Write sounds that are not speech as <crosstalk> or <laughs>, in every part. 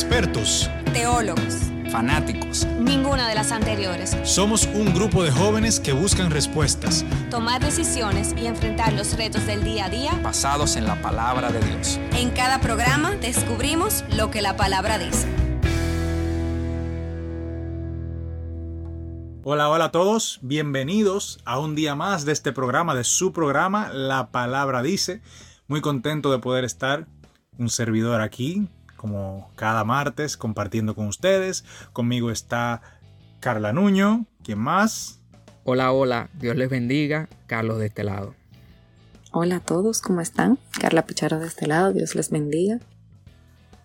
expertos, teólogos, fanáticos. Ninguna de las anteriores. Somos un grupo de jóvenes que buscan respuestas, tomar decisiones y enfrentar los retos del día a día basados en la palabra de Dios. En cada programa descubrimos lo que la palabra dice. Hola, hola a todos, bienvenidos a un día más de este programa, de su programa, La Palabra Dice. Muy contento de poder estar un servidor aquí, como cada martes, compartiendo con ustedes. Conmigo está Carla Nuño, ¿quién más? Hola, hola, Dios les bendiga, Carlos de este lado. Hola a todos, ¿cómo están? Carla Picharo de este lado, Dios les bendiga.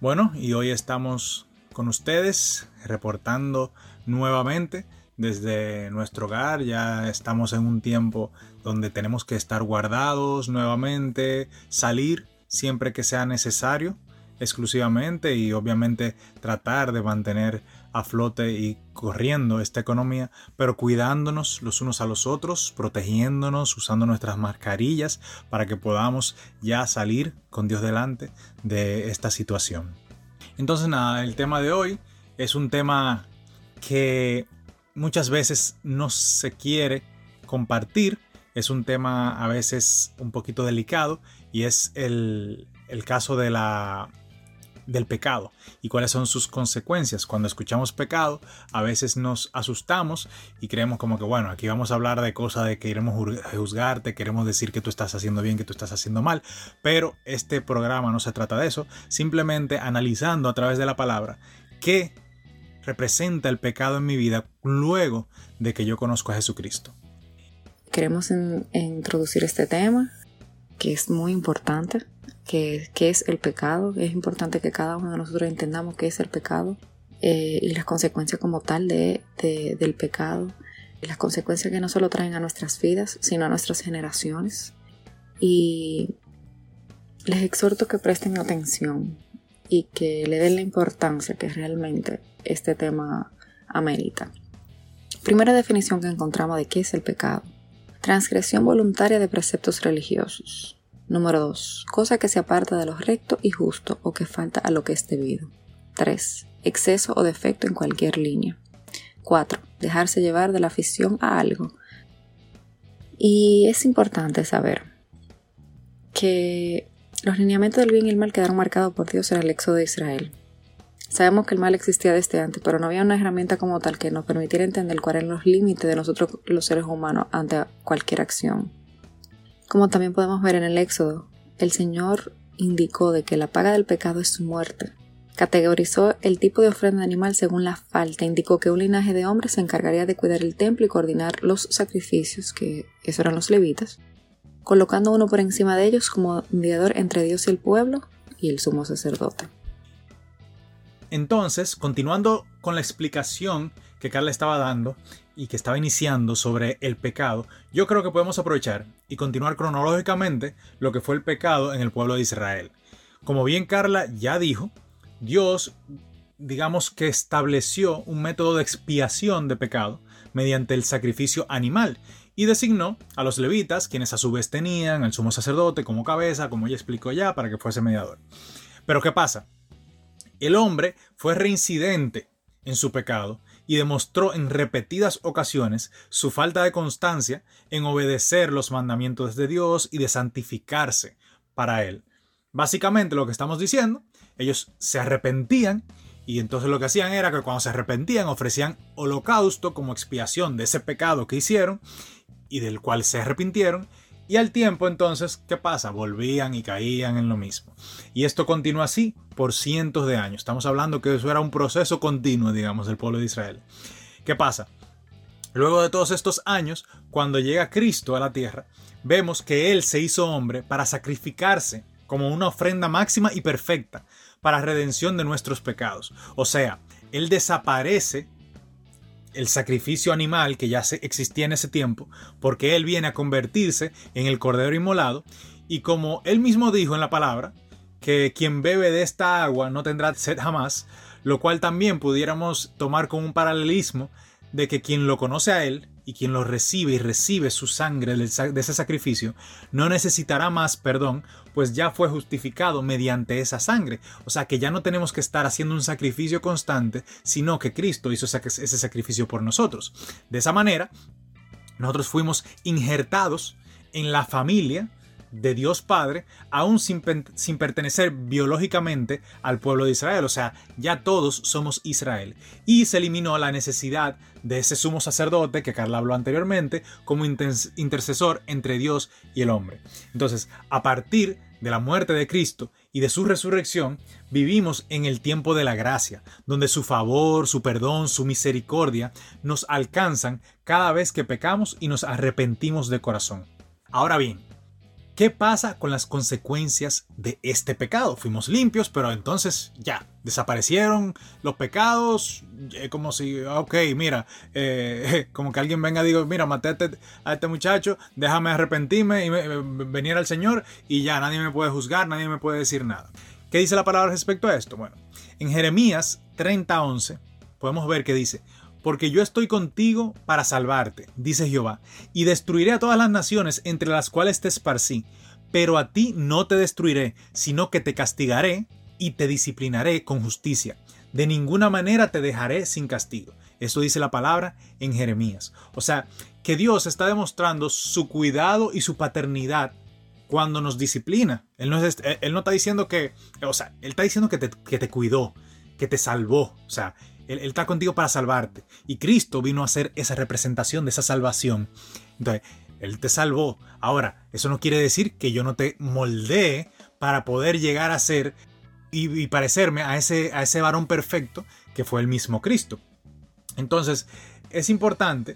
Bueno, y hoy estamos con ustedes reportando nuevamente desde nuestro hogar. Ya estamos en un tiempo donde tenemos que estar guardados nuevamente, salir siempre que sea necesario exclusivamente y obviamente tratar de mantener a flote y corriendo esta economía, pero cuidándonos los unos a los otros, protegiéndonos, usando nuestras mascarillas para que podamos ya salir con Dios delante de esta situación. Entonces nada, el tema de hoy es un tema que muchas veces no se quiere compartir, es un tema a veces un poquito delicado y es el, el caso de la del pecado y cuáles son sus consecuencias. Cuando escuchamos pecado, a veces nos asustamos y creemos como que, bueno, aquí vamos a hablar de cosas de que queremos juzgarte, queremos decir que tú estás haciendo bien, que tú estás haciendo mal, pero este programa no se trata de eso, simplemente analizando a través de la palabra qué representa el pecado en mi vida luego de que yo conozco a Jesucristo. Queremos introducir este tema que es muy importante qué, es el pecado. Es importante que cada uno de nosotros entendamos qué es el pecado eh, y las consecuencias como tal de, del pecado. Y las consecuencias que no solo traen a nuestras vidas, sino a nuestras generaciones. Y les exhorto que presten atención y que le den la importancia que realmente este tema amerita. Primera definición que encontramos de qué es el pecado. Transgresión voluntaria de preceptos religiosos. Número 2. Cosa que se aparta de lo recto y justo o que falta a lo que es debido. 3. Exceso o defecto en cualquier línea. 4. Dejarse llevar de la afición a algo. Y es importante saber que los lineamientos del bien y el mal quedaron marcados por Dios en el éxodo de Israel. Sabemos que el mal existía desde antes, pero no había una herramienta como tal que nos permitiera entender cuáles eran los límites de nosotros los seres humanos ante cualquier acción. Como también podemos ver en el Éxodo, el Señor indicó de que la paga del pecado es su muerte. Categorizó el tipo de ofrenda animal según la falta. Indicó que un linaje de hombres se encargaría de cuidar el templo y coordinar los sacrificios, que esos eran los levitas, colocando uno por encima de ellos como mediador entre Dios y el pueblo y el sumo sacerdote. Entonces, continuando con la explicación que Carla estaba dando y que estaba iniciando sobre el pecado, yo creo que podemos aprovechar y continuar cronológicamente lo que fue el pecado en el pueblo de Israel. Como bien Carla ya dijo, Dios, digamos que estableció un método de expiación de pecado mediante el sacrificio animal y designó a los levitas, quienes a su vez tenían al sumo sacerdote como cabeza, como ya explicó ya, para que fuese mediador. Pero ¿qué pasa? El hombre fue reincidente en su pecado y demostró en repetidas ocasiones su falta de constancia en obedecer los mandamientos de Dios y de santificarse para Él. Básicamente lo que estamos diciendo, ellos se arrepentían y entonces lo que hacían era que cuando se arrepentían ofrecían holocausto como expiación de ese pecado que hicieron y del cual se arrepintieron y al tiempo entonces, ¿qué pasa? Volvían y caían en lo mismo. Y esto continúa así por cientos de años. Estamos hablando que eso era un proceso continuo, digamos, del pueblo de Israel. ¿Qué pasa? Luego de todos estos años, cuando llega Cristo a la tierra, vemos que Él se hizo hombre para sacrificarse como una ofrenda máxima y perfecta para redención de nuestros pecados. O sea, Él desaparece el sacrificio animal que ya existía en ese tiempo, porque Él viene a convertirse en el Cordero Inmolado, y como Él mismo dijo en la palabra, que quien bebe de esta agua no tendrá sed jamás, lo cual también pudiéramos tomar como un paralelismo de que quien lo conoce a Él y quien lo recibe y recibe su sangre de ese sacrificio, no necesitará más perdón pues ya fue justificado mediante esa sangre. O sea que ya no tenemos que estar haciendo un sacrificio constante, sino que Cristo hizo ese sacrificio por nosotros. De esa manera, nosotros fuimos injertados en la familia de Dios Padre, aún sin, sin, pertenecer biológicamente al pueblo de Israel. O sea, ya todos somos Israel. Y se eliminó la necesidad de ese sumo sacerdote que Carla habló anteriormente como intercesor entre Dios y el hombre. Entonces, a partir de la muerte de Cristo y de su resurrección, vivimos en el tiempo de la gracia, donde su favor, su perdón, su misericordia nos alcanzan cada vez que pecamos y nos arrepentimos de corazón. Ahora bien, ¿Qué pasa con las consecuencias de este pecado? Fuimos limpios, pero entonces ya, desaparecieron los pecados, eh, como si, ok, mira, eh, <laughs> como que alguien venga y diga, mira, maté a este, este muchacho, déjame arrepentirme y venir al Señor y ya, nadie me puede juzgar, nadie me puede decir nada. ¿Qué dice la palabra respecto a esto? Bueno, en Jeremías 30:11 podemos ver que dice, porque yo estoy contigo para salvarte, dice Jehová, y destruiré a todas las naciones entre las cuales te esparcí, pero a ti no te destruiré, sino que te castigaré y te disciplinaré con justicia. De ninguna manera te dejaré sin castigo. Esto dice la palabra en Jeremías. O sea, que Dios está demostrando su cuidado y su paternidad cuando nos disciplina. Él no, él no está diciendo que, o sea, Él está diciendo que te, que te cuidó, que te salvó. O sea, él, está contigo para salvarte. Y Cristo vino a ser esa representación de esa salvación. Entonces, Él te salvó. Ahora, eso no quiere decir que yo no te moldeé para poder llegar a ser y, parecerme a ese, a ese varón perfecto que fue el mismo Cristo. Entonces, es importante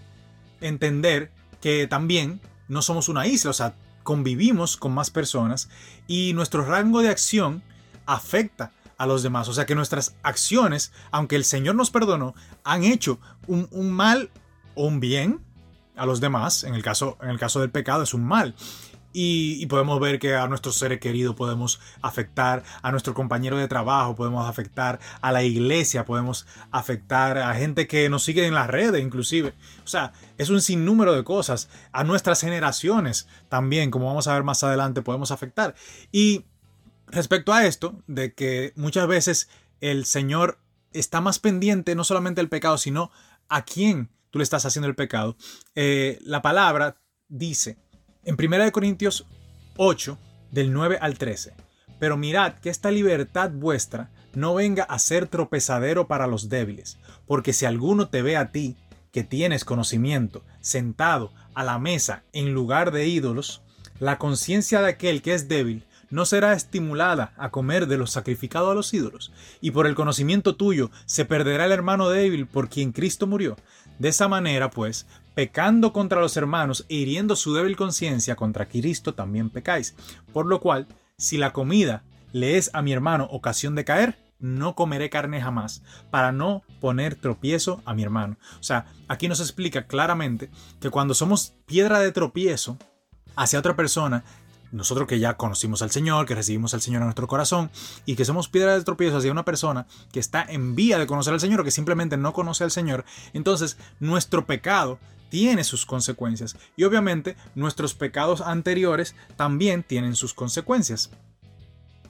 entender que también no somos una isla, o sea, convivimos con más personas y nuestro rango de acción afecta a los demás. O sea que nuestras acciones, aunque el Señor nos perdonó, han hecho un, mal o un bien a los demás. En el caso, en el caso del pecado es un mal. Y, podemos ver que a nuestro ser querido podemos afectar, a nuestro compañero de trabajo podemos afectar, a la iglesia podemos afectar, a gente que nos sigue en las redes inclusive. O sea, es un sinnúmero de cosas. A nuestras generaciones también, como vamos a ver más adelante, podemos afectar. Y respecto a esto, de que muchas veces el Señor está más pendiente no solamente del pecado, sino a quién tú le estás haciendo el pecado, eh, la palabra dice en 1 Corintios 8, del 9 al 13, pero mirad que esta libertad vuestra no venga a ser tropezadero para los débiles, porque si alguno te ve a ti, que tienes conocimiento, sentado a la mesa en lugar de ídolos, la conciencia de aquel que es débil no será estimulada a comer de lo sacrificado a los ídolos, y por el conocimiento tuyo se perderá el hermano débil por quien Cristo murió. De esa manera, pues, pecando contra los hermanos e hiriendo su débil conciencia contra Cristo también pecáis. Por lo cual, si la comida le es a mi hermano ocasión de caer, no comeré carne jamás, para no poner tropiezo a mi hermano. O sea, aquí nos explica claramente que cuando somos piedra de tropiezo hacia otra persona, nosotros que ya conocimos al Señor, que recibimos al Señor en nuestro corazón y que somos piedra de tropiezo hacia una persona que está en vía de conocer al Señor o que simplemente no conoce al Señor, entonces nuestro pecado tiene sus consecuencias y obviamente nuestros pecados anteriores también tienen sus consecuencias.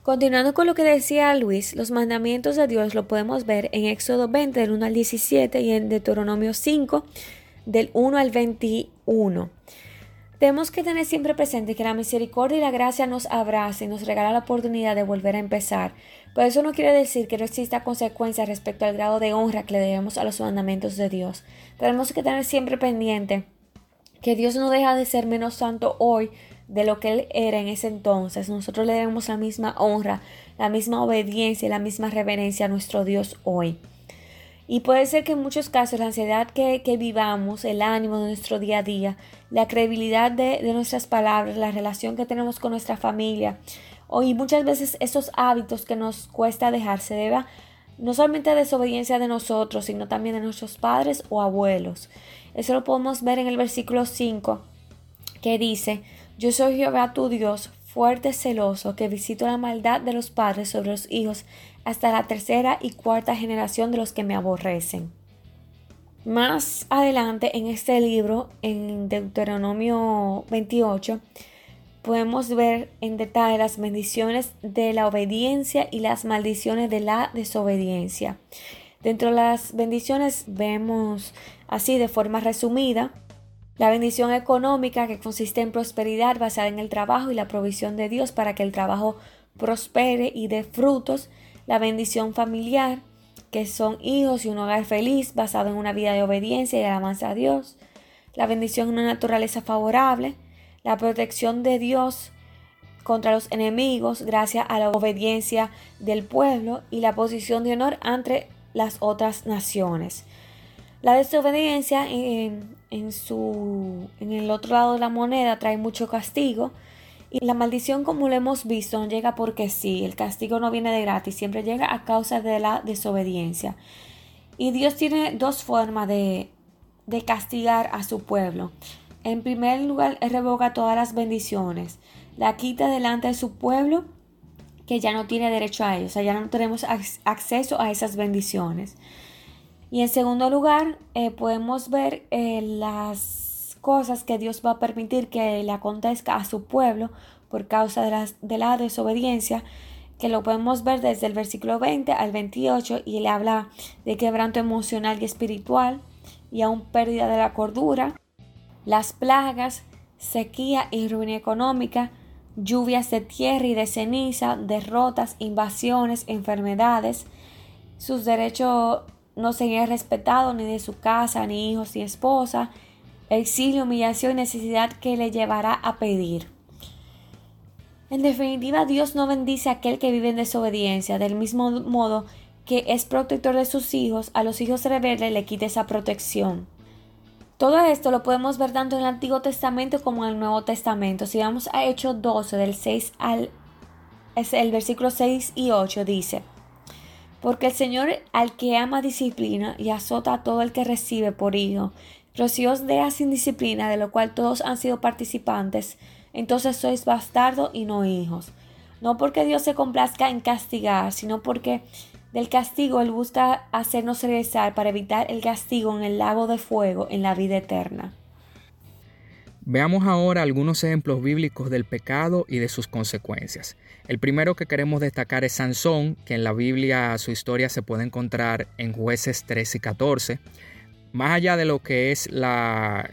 Continuando con lo que decía Luis, los mandamientos de Dios lo podemos ver en Éxodo 20 del 1 al 17 y en Deuteronomio 5 del 1 al 21. Tenemos que tener siempre presente que la misericordia y la gracia nos abraza y nos regala la oportunidad de volver a empezar. Pero eso no quiere decir que no exista consecuencia respecto al grado de honra que le debemos a los mandamientos de Dios. Tenemos que tener siempre pendiente que Dios no deja de ser menos santo hoy de lo que Él era en ese entonces. Nosotros le debemos la misma honra, la misma obediencia y la misma reverencia a nuestro Dios hoy. Y puede ser que en muchos casos la ansiedad que, vivamos, el ánimo de nuestro día a día, la credibilidad de, nuestras palabras, la relación que tenemos con nuestra familia, o y muchas veces esos hábitos que nos cuesta dejar se deba no solamente a desobediencia de nosotros, sino también de nuestros padres o abuelos. Eso lo podemos ver en el versículo 5, que dice, yo soy Jehová tu Dios, fuerte, celoso, que visito la maldad de los padres sobre los hijos hasta la tercera y cuarta generación de los que me aborrecen. Más adelante en este libro, en Deuteronomio 28, podemos ver en detalle las bendiciones de la obediencia y las maldiciones de la desobediencia. Dentro de las bendiciones vemos así de forma resumida la bendición económica que consiste en prosperidad basada en el trabajo y la provisión de Dios para que el trabajo prospere y dé frutos. La bendición familiar que son hijos y un hogar feliz basado en una vida de obediencia y alabanza a Dios. La bendición en una naturaleza favorable. La protección de Dios contra los enemigos gracias a la obediencia del pueblo y la posición de honor ante las otras naciones. La desobediencia en, su, en el otro lado de la moneda trae mucho castigo y la maldición como lo hemos visto no llega porque sí, el castigo no viene de gratis, siempre llega a causa de la desobediencia. Y Dios tiene dos formas de, de castigar a su pueblo. En primer lugar, revoca todas las bendiciones, la quita delante de su pueblo que ya no tiene derecho a ellos, o sea, ya no tenemos acceso a esas bendiciones. Y en segundo lugar, eh, podemos ver eh, las cosas que Dios va a permitir que le acontezca a su pueblo por causa de la, de la desobediencia, que lo podemos ver desde el versículo 20 al 28 y le habla de quebranto emocional y espiritual y aún pérdida de la cordura, las plagas, sequía y ruina económica, lluvias de tierra y de ceniza, derrotas, invasiones, enfermedades, sus derechos no sería respetado ni de su casa, ni hijos, ni esposa, exilio, humillación y necesidad que le llevará a pedir. En definitiva, Dios no bendice a aquel que vive en desobediencia, del mismo modo que es protector de sus hijos, a los hijos rebeldes le quita esa protección. Todo esto lo podemos ver tanto en el Antiguo Testamento como en el Nuevo Testamento. Si vamos a Hechos 12, del 6 al es el versículo 6 y 8 dice, porque el Señor al que ama disciplina y azota a todo el que recibe por hijo. Pero si os deja sin disciplina, de lo cual todos han sido participantes, entonces sois bastardos y no hijos. No porque Dios se complazca en castigar, sino porque del castigo Él busca hacernos regresar para evitar el castigo en el lago de fuego en la vida eterna. Veamos ahora algunos ejemplos bíblicos del pecado y de sus consecuencias. El primero que queremos destacar es Sansón, que en la Biblia su historia se puede encontrar en jueces 13 y 14. Más allá de lo que es la,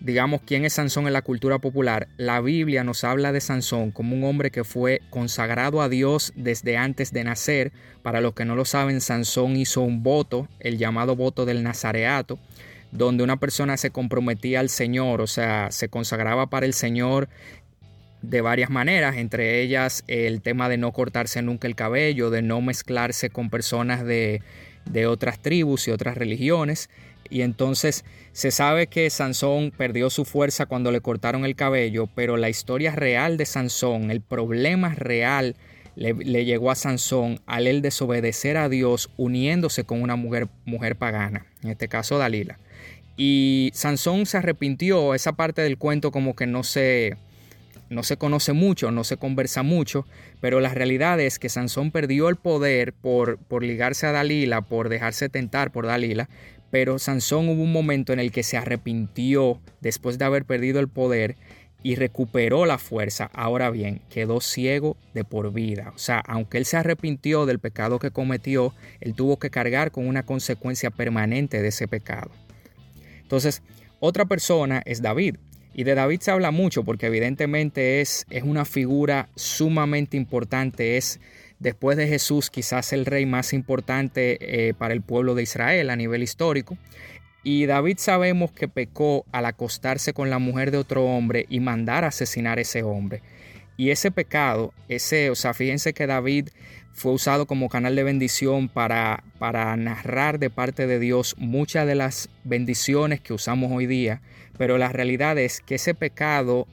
digamos, quién es Sansón en la cultura popular, la Biblia nos habla de Sansón como un hombre que fue consagrado a Dios desde antes de nacer. Para los que no lo saben, Sansón hizo un voto, el llamado voto del Nazareato, donde una persona se comprometía al Señor, o sea, se consagraba para el Señor de varias maneras, entre ellas el tema de no cortarse nunca el cabello, de no mezclarse con personas de, de otras tribus y otras religiones. Y entonces se sabe que Sansón perdió su fuerza cuando le cortaron el cabello, pero la historia real de Sansón, el problema real le, le, llegó a Sansón al él desobedecer a Dios uniéndose con una mujer, mujer pagana, en este caso Dalila. Y Sansón se arrepintió, esa parte del cuento como que no se, no se conoce mucho, no se conversa mucho, pero la realidad es que Sansón perdió el poder por, por ligarse a Dalila, por dejarse tentar por Dalila, pero Sansón hubo un momento en el que se arrepintió después de haber perdido el poder y recuperó la fuerza. Ahora bien, quedó ciego de por vida. O sea, aunque él se arrepintió del pecado que cometió, él tuvo que cargar con una consecuencia permanente de ese pecado. Entonces, otra persona es David. Y de David se habla mucho porque evidentemente es, es una figura sumamente importante, es después de Jesús quizás el rey más importante eh, para el pueblo de Israel a nivel histórico. Y David sabemos que pecó al acostarse con la mujer de otro hombre y mandar a asesinar a ese hombre. Y ese pecado, ese, o sea, fíjense que David fue usado como canal de bendición para, para narrar de parte de Dios muchas de las bendiciones que usamos hoy día, pero la realidad es que ese pecado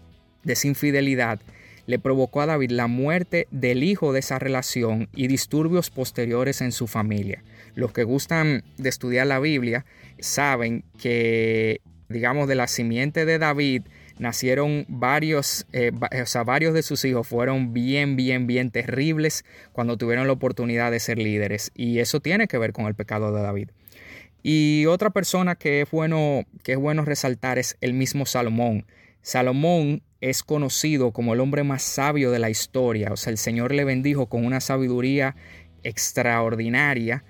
de esa infidelidad le provocó a David la muerte del hijo de esa relación y disturbios posteriores en su familia. Los que gustan de estudiar la Biblia saben que, digamos, de la simiente de David, nacieron varios, eh, o sea, varios de sus hijos fueron bien, bien, bien terribles cuando tuvieron la oportunidad de ser líderes. Y eso tiene que ver con el pecado de David. Y otra persona que es bueno, que es bueno resaltar es el mismo Salomón. Salomón es conocido como el hombre más sabio de la historia, o sea, el Señor le bendijo con una sabiduría extraordinaria,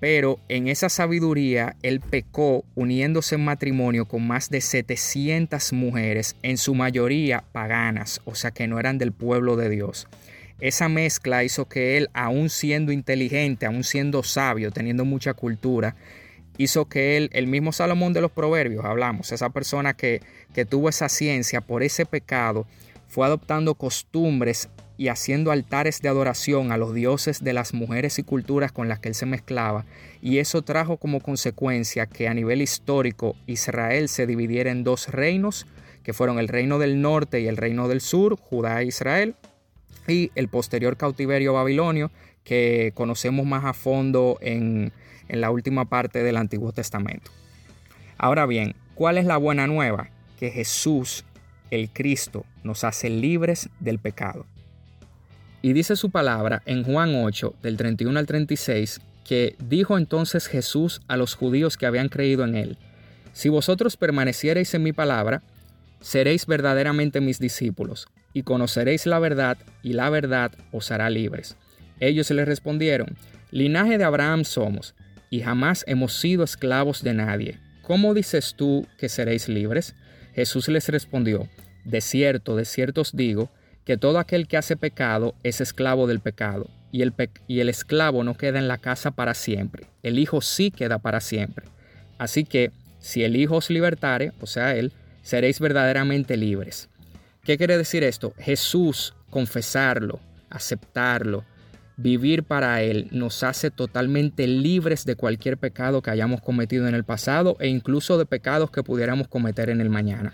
pero en esa sabiduría él pecó uniéndose en matrimonio con más de 700 mujeres, en su mayoría paganas, o sea que no eran del pueblo de Dios. Esa mezcla hizo que él, aún siendo inteligente, aún siendo sabio, teniendo mucha cultura, hizo que él, el mismo Salomón de los Proverbios, hablamos, esa persona que, que tuvo esa ciencia por ese pecado, fue adoptando costumbres y haciendo altares de adoración a los dioses de las mujeres y culturas con las que él se mezclaba, y eso trajo como consecuencia que a nivel histórico Israel se dividiera en dos reinos, que fueron el reino del norte y el reino del sur, Judá e Israel, y el posterior cautiverio babilonio, que conocemos más a fondo en, en la última parte del Antiguo Testamento. Ahora bien, ¿cuál es la buena nueva? Que Jesús, el Cristo, nos hace libres del pecado. Y dice su palabra en Juan 8, del 31 al 36, que dijo entonces Jesús a los judíos que habían creído en él, Si vosotros permaneciereis en mi palabra, seréis verdaderamente mis discípulos, y conoceréis la verdad, y la verdad os hará libres. Ellos le respondieron, Linaje de Abraham somos, y jamás hemos sido esclavos de nadie. ¿Cómo dices tú que seréis libres? Jesús les respondió, De cierto, de cierto os digo, que todo aquel que hace pecado es esclavo del pecado, y el, y el esclavo no queda en la casa para siempre, el Hijo sí queda para siempre. Así que, si el Hijo os libertare, o sea, Él, seréis verdaderamente libres. ¿Qué quiere decir esto? Jesús, confesarlo, aceptarlo, vivir para Él, nos hace totalmente libres de cualquier pecado que hayamos cometido en el pasado e incluso de pecados que pudiéramos cometer en el mañana.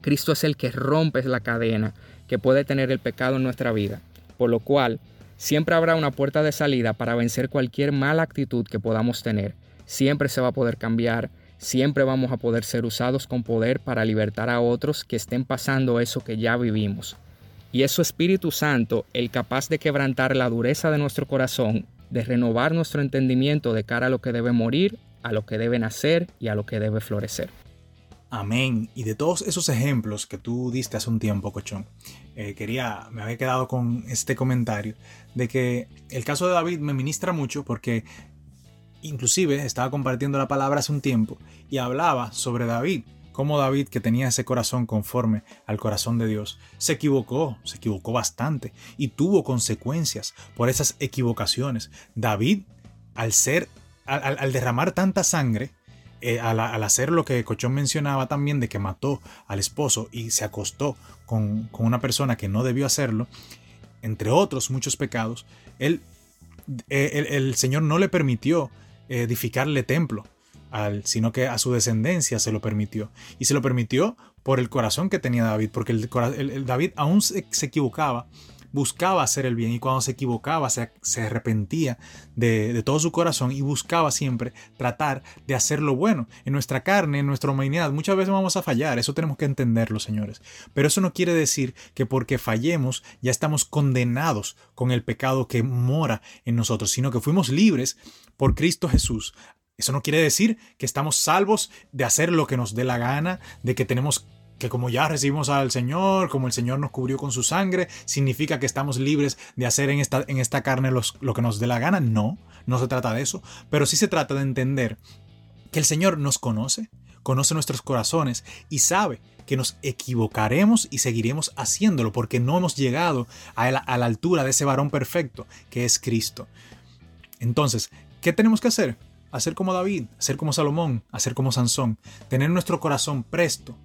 Cristo es el que rompe la cadena que puede tener el pecado en nuestra vida, por lo cual siempre habrá una puerta de salida para vencer cualquier mala actitud que podamos tener. Siempre se va a poder cambiar, siempre vamos a poder ser usados con poder para libertar a otros que estén pasando eso que ya vivimos. Y es su Espíritu Santo el capaz de quebrantar la dureza de nuestro corazón, de renovar nuestro entendimiento de cara a lo que debe morir, a lo que debe nacer y a lo que debe florecer. Amén. Y de todos esos ejemplos que tú diste hace un tiempo, Cochón, eh, quería, me había quedado con este comentario de que el caso de David me ministra mucho porque inclusive estaba compartiendo la palabra hace un tiempo y hablaba sobre David, cómo David, que tenía ese corazón conforme al corazón de Dios, se equivocó, se equivocó bastante y tuvo consecuencias por esas equivocaciones. David, al ser, al derramar tanta sangre, eh, al, hacer lo que Cochón mencionaba también de que mató al esposo y se acostó con, una persona que no debió hacerlo, entre otros muchos pecados, eh, el, Señor no le permitió edificarle templo, sino que a su descendencia se lo permitió. Y se lo permitió por el corazón que tenía David, porque el, David aún se, equivocaba buscaba hacer el bien y cuando se equivocaba se, arrepentía de, todo su corazón y buscaba siempre tratar de hacer lo bueno. En nuestra carne, en nuestra humanidad, muchas veces vamos a fallar, eso tenemos que entenderlo, señores. Pero eso no quiere decir que porque fallemos ya estamos condenados con el pecado que mora en nosotros, sino que fuimos libres por Cristo Jesús eso no quiere decir que estamos salvos de hacer lo que nos dé la gana, de que tenemos que como ya recibimos al Señor, como el Señor nos cubrió con su sangre, significa que estamos libres de hacer en esta, en esta carne lo que nos dé la gana. No, no se trata de eso, pero sí se trata de entender que el Señor nos conoce, conoce nuestros corazones y sabe que nos equivocaremos y seguiremos haciéndolo porque no hemos llegado a la, a la altura de ese varón perfecto que es Cristo. Entonces, ¿qué tenemos que hacer? Hacer como David, hacer como Salomón, hacer como Sansón, tener nuestro corazón presto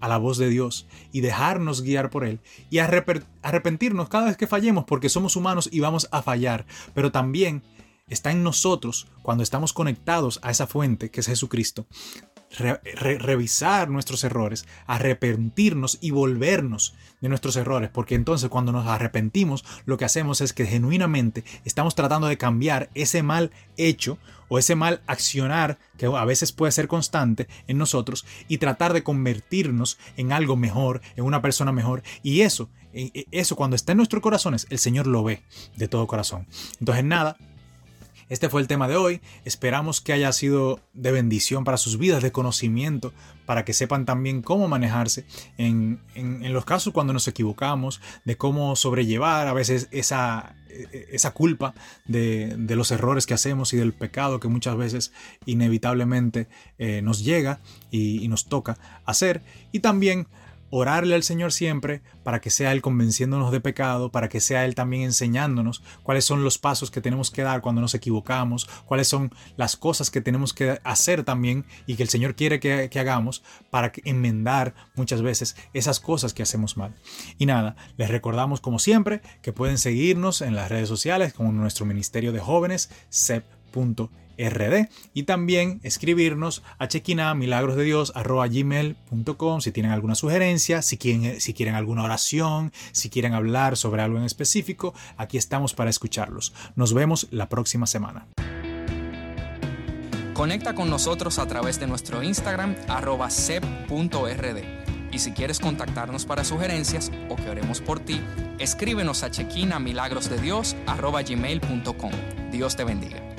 a la voz de Dios y dejarnos guiar por Él y arrepentirnos cada vez que fallemos porque somos humanos y vamos a fallar, pero también está en nosotros cuando estamos conectados a esa fuente que es Jesucristo. Revisar nuestros errores, arrepentirnos y volvernos de nuestros errores, porque entonces cuando nos arrepentimos lo que hacemos es que genuinamente estamos tratando de cambiar ese mal hecho o ese mal accionar que a veces puede ser constante en nosotros y tratar de convertirnos en algo mejor, en una persona mejor. Y eso, e, e, eso cuando está en nuestros corazones, el Señor lo ve de todo corazón. Entonces nada, Este fue el tema de hoy. Esperamos que haya sido de bendición para sus vidas, de conocimiento, para que sepan también cómo manejarse en, los casos cuando nos equivocamos, de cómo sobrellevar a veces esa, esa culpa de, los errores que hacemos y del pecado que muchas veces inevitablemente eh, nos llega y nos toca hacer. Y también orarle al Señor siempre para que sea Él convenciéndonos de pecado, para que sea Él también enseñándonos cuáles son los pasos que tenemos que dar cuando nos equivocamos, cuáles son las cosas que tenemos que hacer también y que el Señor quiere que, hagamos para enmendar muchas veces esas cosas que hacemos mal. Y nada, les recordamos como siempre que pueden seguirnos en las redes sociales como nuestro Ministerio de Jóvenes, sep.com rd y también escribirnos a chequina milagros de Dios gmail.com si tienen alguna sugerencia, si quieren, si quieren alguna oración, si quieren hablar sobre algo en específico, aquí estamos para escucharlos. Nos vemos la próxima semana. Conecta con nosotros a través de nuestro Instagram arroba sep.rd. Y si quieres contactarnos para sugerencias o que oremos por ti, escríbenos a chequina milagrosdedios arroba gmail.com. Dios te bendiga.